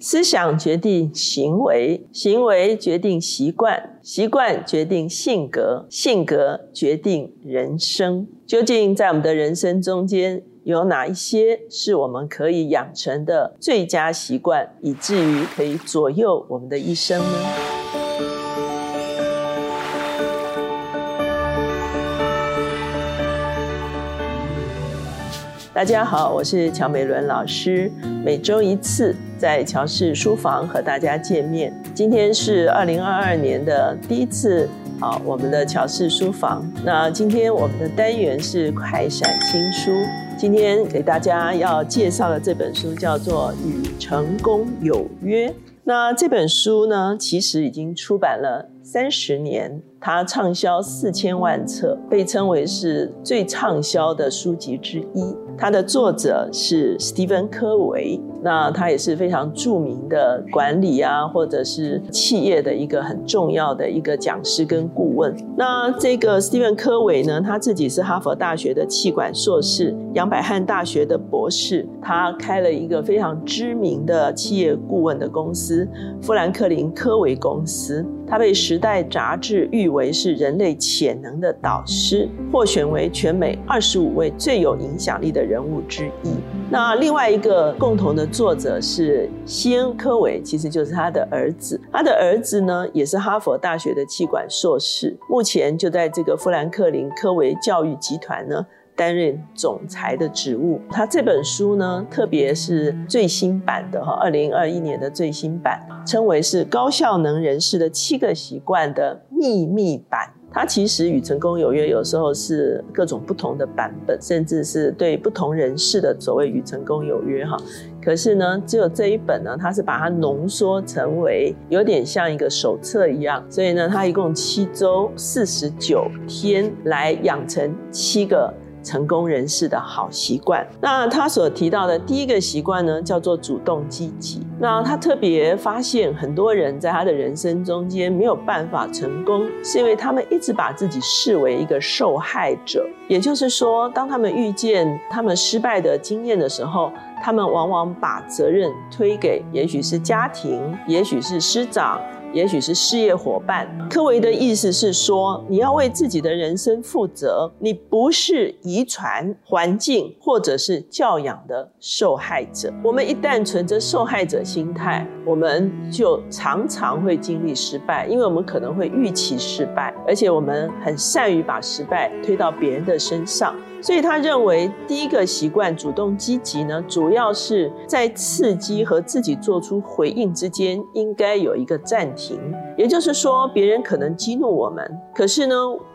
思想决定行为，行为决定习惯，习惯决定性格，性格决定人生。究竟在我们的人生中间，有哪一些是我们可以养成的最佳习惯，以至于可以左右我们的一生呢？大家好，我是乔美伦老师，每周一次在乔氏书房和大家见面。今天是二零二二年的第一次啊，我们的乔氏书房。那今天我们的单元是快闪新书，今天给大家要介绍的这本书叫做《与成功有约》。那这本书呢，其实已经出版了三十年。它畅销四千万册，被称为是最畅销的书籍之一。它的作者是史蒂芬·科维，那他也是非常著名的管理啊，或者是企业的一个很重要的一个讲师跟顾问。那这个史蒂芬·科维呢，他自己是哈佛大学的气管硕士，杨百翰大学的博士，他开了一个非常知名的企业顾问的公司——富兰克林科维公司。他被《时代》杂志誉为是人类潜能的导师，获选为全美二十五位最有影响力的人物之一。那另外一个共同的作者是西恩·科维，其实就是他的儿子。他的儿子呢，也是哈佛大学的气管硕士，目前就在这个富兰克林科维教育集团呢。担任总裁的职务。他这本书呢，特别是最新版的哈，二零二一年的最新版，称为是高效能人士的七个习惯的秘密版。它其实与成功有约，有时候是各种不同的版本，甚至是对不同人士的所谓与成功有约哈。可是呢，只有这一本呢，它是把它浓缩成为有点像一个手册一样，所以呢，它一共七周四十九天来养成七个。成功人士的好习惯。那他所提到的第一个习惯呢，叫做主动积极。那他特别发现，很多人在他的人生中间没有办法成功，是因为他们一直把自己视为一个受害者。也就是说，当他们遇见他们失败的经验的时候，他们往往把责任推给，也许是家庭，也许是师长。也许是事业伙伴，科维的意思是说，你要为自己的人生负责，你不是遗传、环境或者是教养的受害者。我们一旦存着受害者心态，我们就常常会经历失败，因为我们可能会预期失败，而且我们很善于把失败推到别人的身上。所以他认为，第一个习惯主动积极呢，主要是在刺激和自己做出回应之间，应该有一个暂停。也就是说，别人可能激怒我们，可是呢，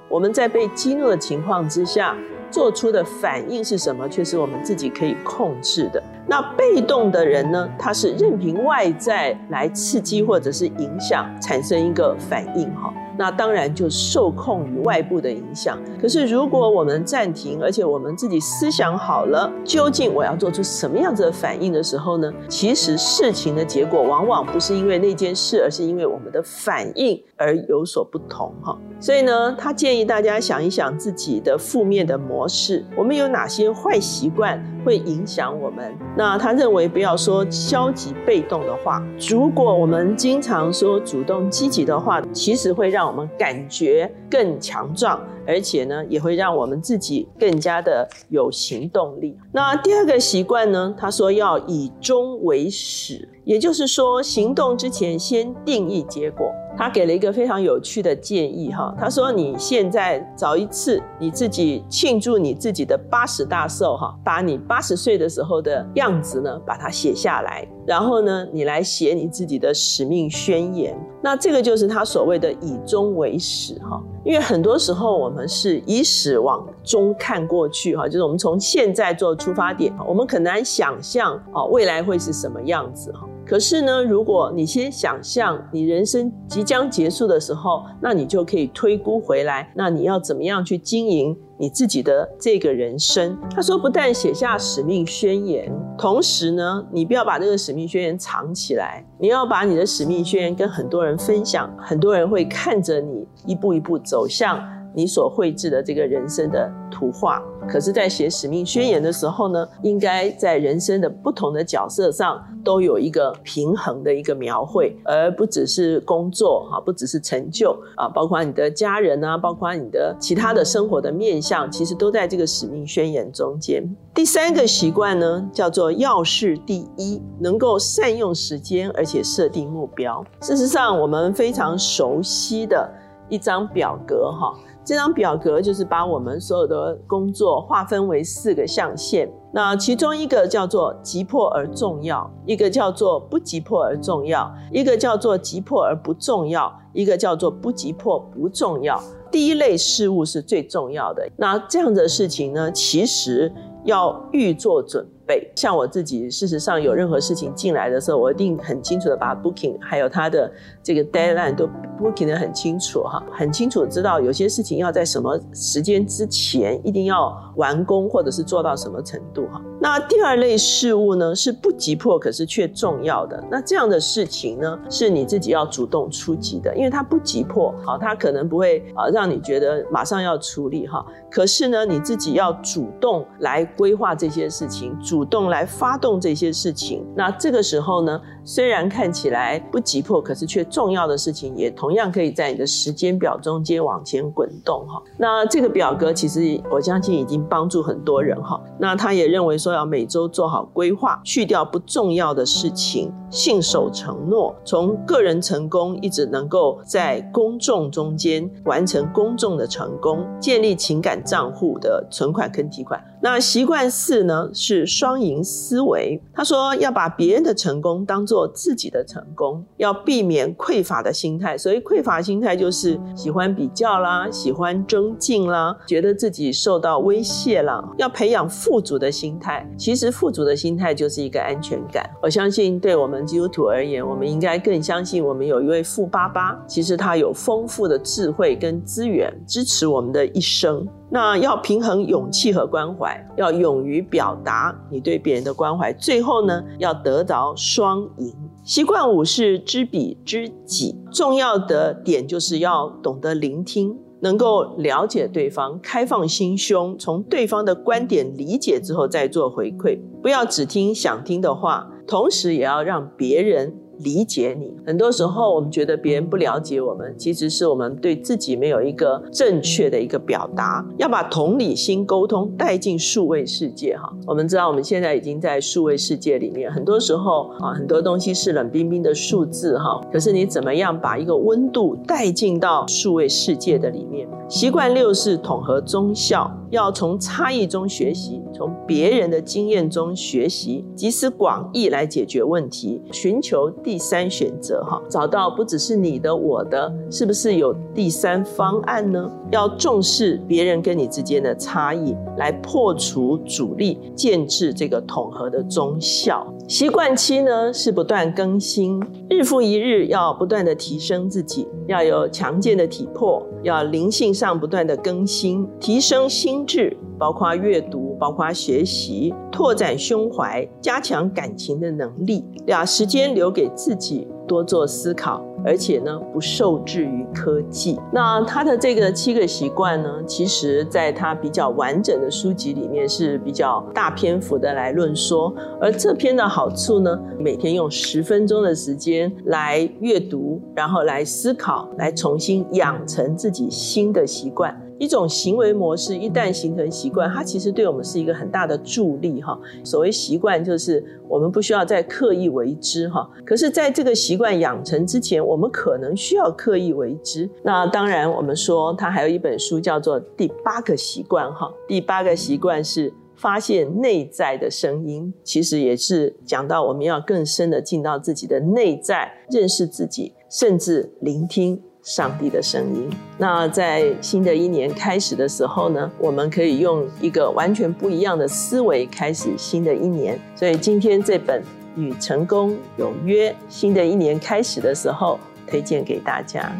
我们在被激怒的情况之下，做出的反应是什么，却是我们自己可以控制的。那被动的人呢，他是任凭外在来刺激或者是影响，产生一个反应哈。那当然就受控于外部的影响。可是如果我们暂停，而且我们自己思想好了，究竟我要做出什么样子的反应的时候呢？其实事情的结果往往不是因为那件事，而是因为我们的反应而有所不同哈。所以呢，他建议大家想一想自己的负面的模式，我们有哪些坏习惯会影响我们？那他认为不要说消极被动的话，如果我们经常说主动积极的话，其实会让我们感觉更强壮，而且呢，也会让我们自己更加的有行动力。那第二个习惯呢？他说要以终为始，也就是说，行动之前先定义结果。他给了一个非常有趣的建议哈，他说你现在找一次你自己庆祝你自己的八十大寿哈，把你八十岁的时候的样子呢，把它写下来，然后呢，你来写你自己的使命宣言。那这个就是他所谓的以终为始哈，因为很多时候我们是以始往终看过去哈，就是我们从现在做出发点，我们很难想象哦未来会是什么样子哈。可是呢，如果你先想象你人生即将结束的时候，那你就可以推估回来，那你要怎么样去经营你自己的这个人生？他说，不但写下使命宣言，同时呢，你不要把这个使命宣言藏起来，你要把你的使命宣言跟很多人分享，很多人会看着你一步一步走向。你所绘制的这个人生的图画。可是，在写使命宣言的时候呢，应该在人生的不同的角色上都有一个平衡的一个描绘，而不只是工作啊，不只是成就啊，包括你的家人啊，包括你的其他的生活的面向，其实都在这个使命宣言中间。第三个习惯呢，叫做要事第一，能够善用时间，而且设定目标。事实上，我们非常熟悉的一张表格哈。这张表格就是把我们所有的工作划分为四个象限，那其中一个叫做急迫而重要，一个叫做不急迫而重要，一个叫做急迫而不重要，一个叫做不急迫不重要。第一类事物是最重要的，那这样的事情呢，其实要预做准。备像我自己，事实上有任何事情进来的时候，我一定很清楚的把 booking 还有它的这个 deadline 都 booking 的很清楚哈，很清楚知道有些事情要在什么时间之前一定要完工或者是做到什么程度哈。那第二类事物呢是不急迫，可是却重要的。那这样的事情呢是你自己要主动出击的，因为它不急迫，好，它可能不会啊让你觉得马上要处理哈。可是呢你自己要主动来规划这些事情。主主动来发动这些事情，那这个时候呢，虽然看起来不急迫，可是却重要的事情，也同样可以在你的时间表中间往前滚动哈。那这个表格其实我相信已经帮助很多人哈。那他也认为说要每周做好规划，去掉不重要的事情，信守承诺，从个人成功一直能够在公众中间完成公众的成功，建立情感账户的存款跟提款。那习惯四呢是。双赢思维，他说要把别人的成功当做自己的成功，要避免匮乏的心态。所以匮乏心态就是喜欢比较啦，喜欢争竞啦，觉得自己受到威胁啦。要培养富足的心态，其实富足的心态就是一个安全感。我相信对我们基督徒而言，我们应该更相信我们有一位富爸爸，其实他有丰富的智慧跟资源支持我们的一生。那要平衡勇气和关怀，要勇于表达你对别人的关怀，最后呢，要得着双赢。习惯五是知彼知己，重要的点就是要懂得聆听，能够了解对方，开放心胸，从对方的观点理解之后再做回馈，不要只听想听的话，同时也要让别人。理解你，很多时候我们觉得别人不了解我们，其实是我们对自己没有一个正确的一个表达。要把同理心沟通带进数位世界哈。我们知道我们现在已经在数位世界里面，很多时候啊，很多东西是冷冰冰的数字哈。可是你怎么样把一个温度带进到数位世界的里面？习惯六是统合中效，要从差异中学习，从别人的经验中学习，集思广益来解决问题，寻求第三选择哈，找到不只是你的我的，是不是有第三方案呢？要重视别人跟你之间的差异，来破除阻力，建制这个统合的中效。习惯期呢是不断更新，日复一日要不断的提升自己，要有强健的体魄，要灵性上不断的更新，提升心智，包括阅读，包括学习，拓展胸怀，加强感情的能力，把时间留给自己。多做思考，而且呢不受制于科技。那他的这个七个习惯呢，其实在他比较完整的书籍里面是比较大篇幅的来论说。而这篇的好处呢，每天用十分钟的时间来阅读，然后来思考，来重新养成自己新的习惯。一种行为模式一旦形成习惯，它其实对我们是一个很大的助力哈。所谓习惯，就是我们不需要再刻意为之哈。可是，在这个习惯养成之前，我们可能需要刻意为之。那当然，我们说它还有一本书叫做《第八个习惯》哈。第八个习惯是发现内在的声音，其实也是讲到我们要更深的进到自己的内在，认识自己，甚至聆听。上帝的声音。那在新的一年开始的时候呢，我们可以用一个完全不一样的思维开始新的一年。所以今天这本《与成功有约》，新的一年开始的时候推荐给大家。